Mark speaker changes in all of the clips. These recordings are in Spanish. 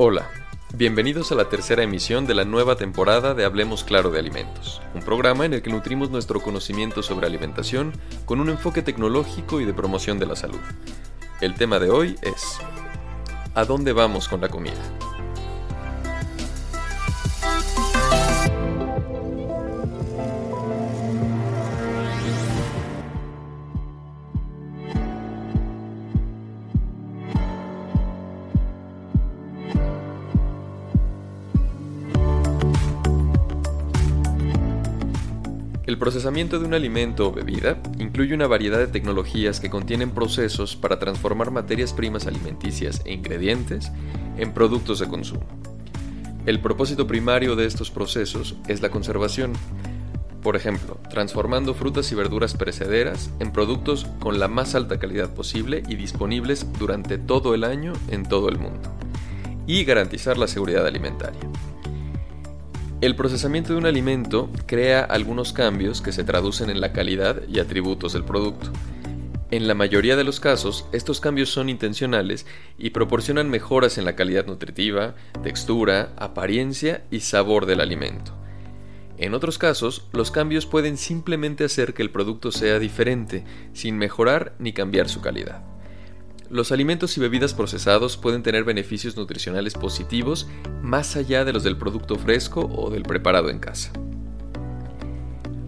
Speaker 1: Hola, bienvenidos a la tercera emisión de la nueva temporada de Hablemos Claro de Alimentos, un programa en el que nutrimos nuestro conocimiento sobre alimentación con un enfoque tecnológico y de promoción de la salud. El tema de hoy es ¿A dónde vamos con la comida? El procesamiento de un alimento o bebida incluye una variedad de tecnologías que contienen procesos para transformar materias primas alimenticias e ingredientes en productos de consumo. El propósito primario de estos procesos es la conservación, por ejemplo, transformando frutas y verduras perecederas en productos con la más alta calidad posible y disponibles durante todo el año en todo el mundo, y garantizar la seguridad alimentaria. El procesamiento de un alimento crea algunos cambios que se traducen en la calidad y atributos del producto. En la mayoría de los casos, estos cambios son intencionales y proporcionan mejoras en la calidad nutritiva, textura, apariencia y sabor del alimento. En otros casos, los cambios pueden simplemente hacer que el producto sea diferente, sin mejorar ni cambiar su calidad. Los alimentos y bebidas procesados pueden tener beneficios nutricionales positivos más allá de los del producto fresco o del preparado en casa.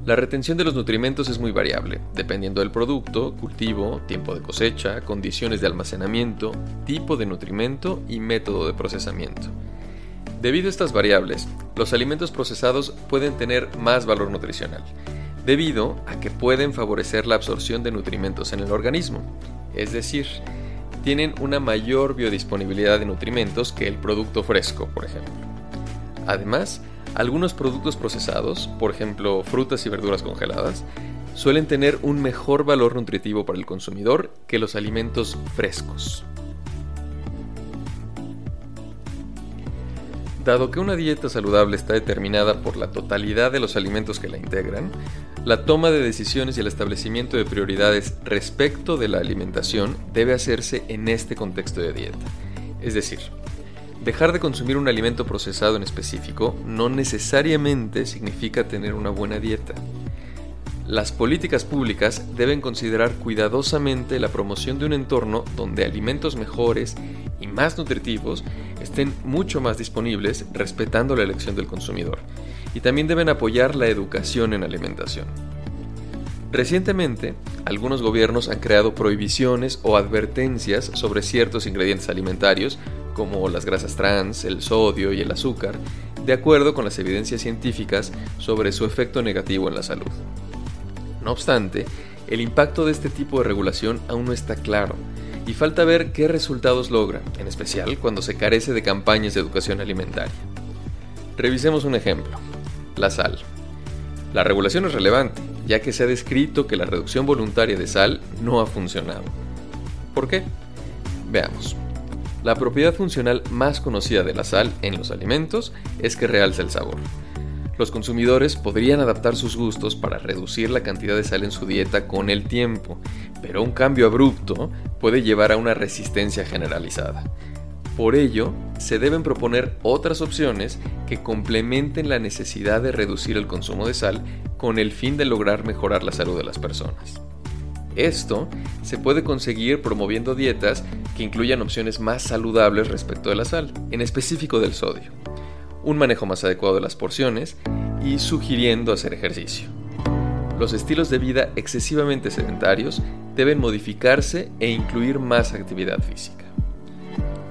Speaker 1: La retención de los nutrimentos es muy variable, dependiendo del producto, cultivo, tiempo de cosecha, condiciones de almacenamiento, tipo de nutrimento y método de procesamiento. Debido a estas variables, los alimentos procesados pueden tener más valor nutricional, debido a que pueden favorecer la absorción de nutrimentos en el organismo, es decir, tienen una mayor biodisponibilidad de nutrimentos que el producto fresco, por ejemplo. Además, algunos productos procesados, por ejemplo frutas y verduras congeladas, suelen tener un mejor valor nutritivo para el consumidor que los alimentos frescos. Dado que una dieta saludable está determinada por la totalidad de los alimentos que la integran, la toma de decisiones y el establecimiento de prioridades respecto de la alimentación debe hacerse en este contexto de dieta. Es decir, dejar de consumir un alimento procesado en específico no necesariamente significa tener una buena dieta. Las políticas públicas deben considerar cuidadosamente la promoción de un entorno donde alimentos mejores y más nutritivos estén mucho más disponibles respetando la elección del consumidor, y también deben apoyar la educación en alimentación. Recientemente, algunos gobiernos han creado prohibiciones o advertencias sobre ciertos ingredientes alimentarios, como las grasas trans, el sodio y el azúcar, de acuerdo con las evidencias científicas sobre su efecto negativo en la salud. No obstante, el impacto de este tipo de regulación aún no está claro y falta ver qué resultados logra, en especial cuando se carece de campañas de educación alimentaria. Revisemos un ejemplo, la sal. La regulación es relevante, ya que se ha descrito que la reducción voluntaria de sal no ha funcionado. ¿Por qué? Veamos. La propiedad funcional más conocida de la sal en los alimentos es que realza el sabor. Los consumidores podrían adaptar sus gustos para reducir la cantidad de sal en su dieta con el tiempo, pero un cambio abrupto puede llevar a una resistencia generalizada. Por ello, se deben proponer otras opciones que complementen la necesidad de reducir el consumo de sal con el fin de lograr mejorar la salud de las personas. Esto se puede conseguir promoviendo dietas que incluyan opciones más saludables respecto de la sal, en específico del sodio un manejo más adecuado de las porciones y sugiriendo hacer ejercicio. Los estilos de vida excesivamente sedentarios deben modificarse e incluir más actividad física.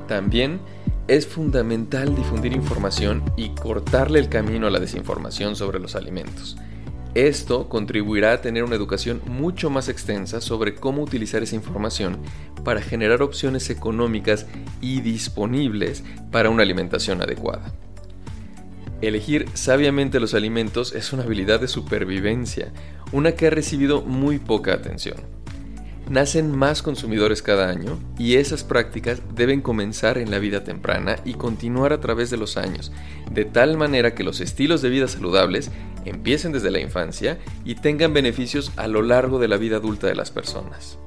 Speaker 1: También es fundamental difundir información y cortarle el camino a la desinformación sobre los alimentos. Esto contribuirá a tener una educación mucho más extensa sobre cómo utilizar esa información para generar opciones económicas y disponibles para una alimentación adecuada. Elegir sabiamente los alimentos es una habilidad de supervivencia, una que ha recibido muy poca atención. Nacen más consumidores cada año y esas prácticas deben comenzar en la vida temprana y continuar a través de los años, de tal manera que los estilos de vida saludables empiecen desde la infancia y tengan beneficios a lo largo de la vida adulta de las personas.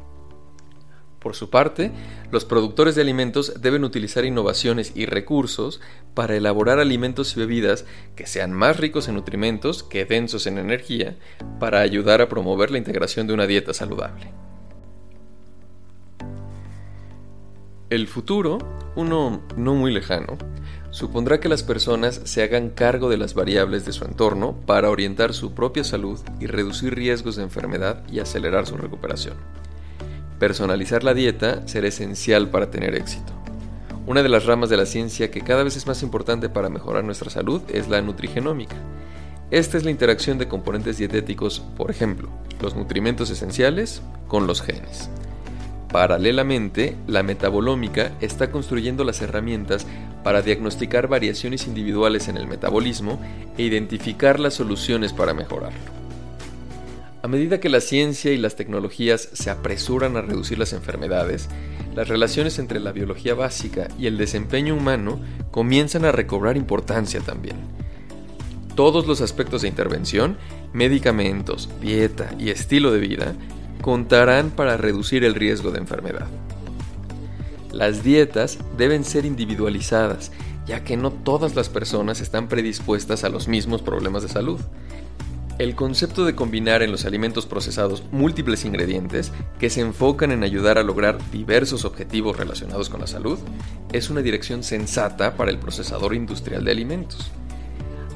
Speaker 1: Por su parte, los productores de alimentos deben utilizar innovaciones y recursos para elaborar alimentos y bebidas que sean más ricos en nutrimentos que densos en energía para ayudar a promover la integración de una dieta saludable. El futuro, uno no muy lejano, supondrá que las personas se hagan cargo de las variables de su entorno para orientar su propia salud y reducir riesgos de enfermedad y acelerar su recuperación. Personalizar la dieta será esencial para tener éxito. Una de las ramas de la ciencia que cada vez es más importante para mejorar nuestra salud es la nutrigenómica. Esta es la interacción de componentes dietéticos, por ejemplo, los nutrimentos esenciales con los genes. Paralelamente, la metabolómica está construyendo las herramientas para diagnosticar variaciones individuales en el metabolismo e identificar las soluciones para mejorarlo. A medida que la ciencia y las tecnologías se apresuran a reducir las enfermedades, las relaciones entre la biología básica y el desempeño humano comienzan a recobrar importancia también. Todos los aspectos de intervención, medicamentos, dieta y estilo de vida, contarán para reducir el riesgo de enfermedad. Las dietas deben ser individualizadas, ya que no todas las personas están predispuestas a los mismos problemas de salud. El concepto de combinar en los alimentos procesados múltiples ingredientes que se enfocan en ayudar a lograr diversos objetivos relacionados con la salud es una dirección sensata para el procesador industrial de alimentos.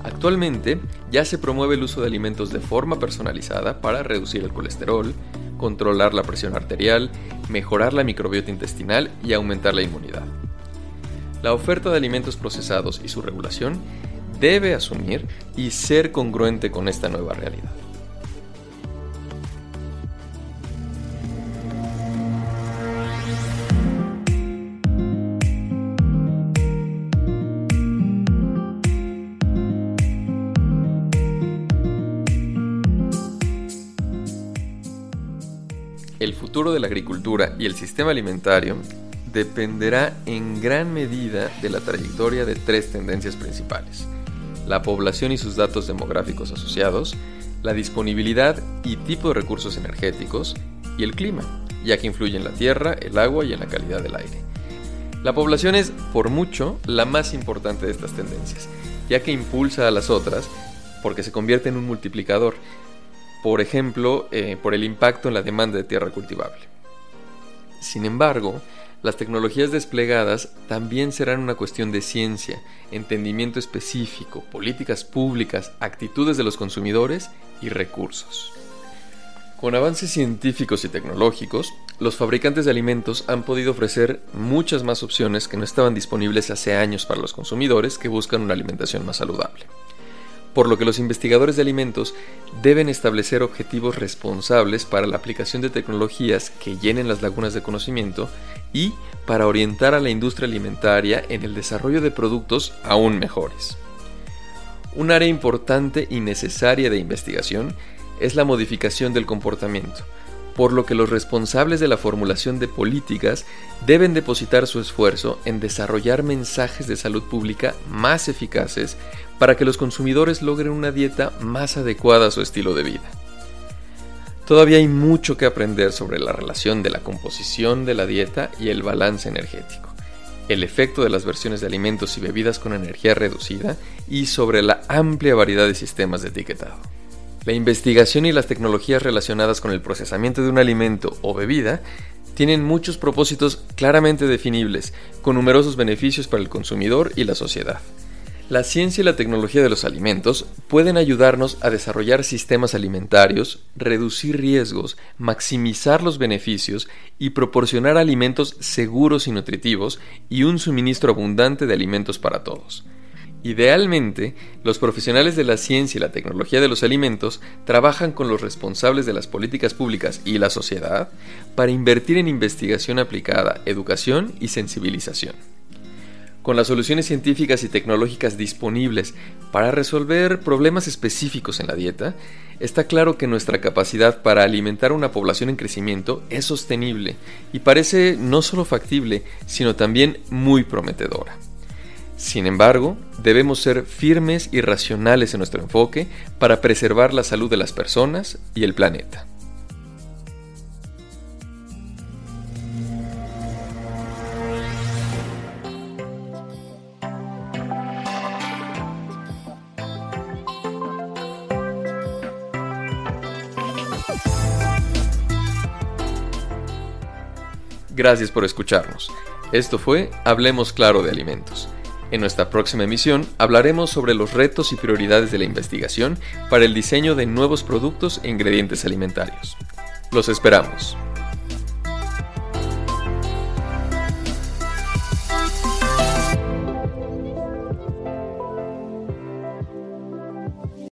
Speaker 1: Actualmente ya se promueve el uso de alimentos de forma personalizada para reducir el colesterol, controlar la presión arterial, mejorar la microbiota intestinal y aumentar la inmunidad. La oferta de alimentos procesados y su regulación debe asumir y ser congruente con esta nueva realidad. Futuro de la agricultura y el sistema alimentario dependerá en gran medida de la trayectoria de tres tendencias principales la población y sus datos demográficos asociados, la disponibilidad y tipo de recursos energéticos y el clima, ya que influye en la tierra, el agua y en la calidad del aire. La población es, por mucho, la más importante de estas tendencias, ya que impulsa a las otras porque se convierte en un multiplicador, por ejemplo, eh, por el impacto en la demanda de tierra cultivable. Sin embargo, las tecnologías desplegadas también serán una cuestión de ciencia, entendimiento específico, políticas públicas, actitudes de los consumidores y recursos. Con avances científicos y tecnológicos, los fabricantes de alimentos han podido ofrecer muchas más opciones que no estaban disponibles hace años para los consumidores que buscan una alimentación más saludable por lo que los investigadores de alimentos deben establecer objetivos responsables para la aplicación de tecnologías que llenen las lagunas de conocimiento y para orientar a la industria alimentaria en el desarrollo de productos aún mejores. Un área importante y necesaria de investigación es la modificación del comportamiento, por lo que los responsables de la formulación de políticas deben depositar su esfuerzo en desarrollar mensajes de salud pública más eficaces para que los consumidores logren una dieta más adecuada a su estilo de vida. Todavía hay mucho que aprender sobre la relación de la composición de la dieta y el balance energético, el efecto de las versiones de alimentos y bebidas con energía reducida y sobre la amplia variedad de sistemas de etiquetado. La investigación y las tecnologías relacionadas con el procesamiento de un alimento o bebida tienen muchos propósitos claramente definibles, con numerosos beneficios para el consumidor y la sociedad. La ciencia y la tecnología de los alimentos pueden ayudarnos a desarrollar sistemas alimentarios, reducir riesgos, maximizar los beneficios y proporcionar alimentos seguros y nutritivos y un suministro abundante de alimentos para todos. Idealmente, los profesionales de la ciencia y la tecnología de los alimentos trabajan con los responsables de las políticas públicas y la sociedad para invertir en investigación aplicada, educación y sensibilización con las soluciones científicas y tecnológicas disponibles para resolver problemas específicos en la dieta, está claro que nuestra capacidad para alimentar una población en crecimiento es sostenible y parece no solo factible, sino también muy prometedora. Sin embargo, debemos ser firmes y racionales en nuestro enfoque para preservar la salud de las personas y el planeta. Gracias por escucharnos. Esto fue Hablemos Claro de Alimentos. En nuestra próxima emisión hablaremos sobre los retos y prioridades de la investigación para el diseño de nuevos productos e ingredientes alimentarios. Los esperamos.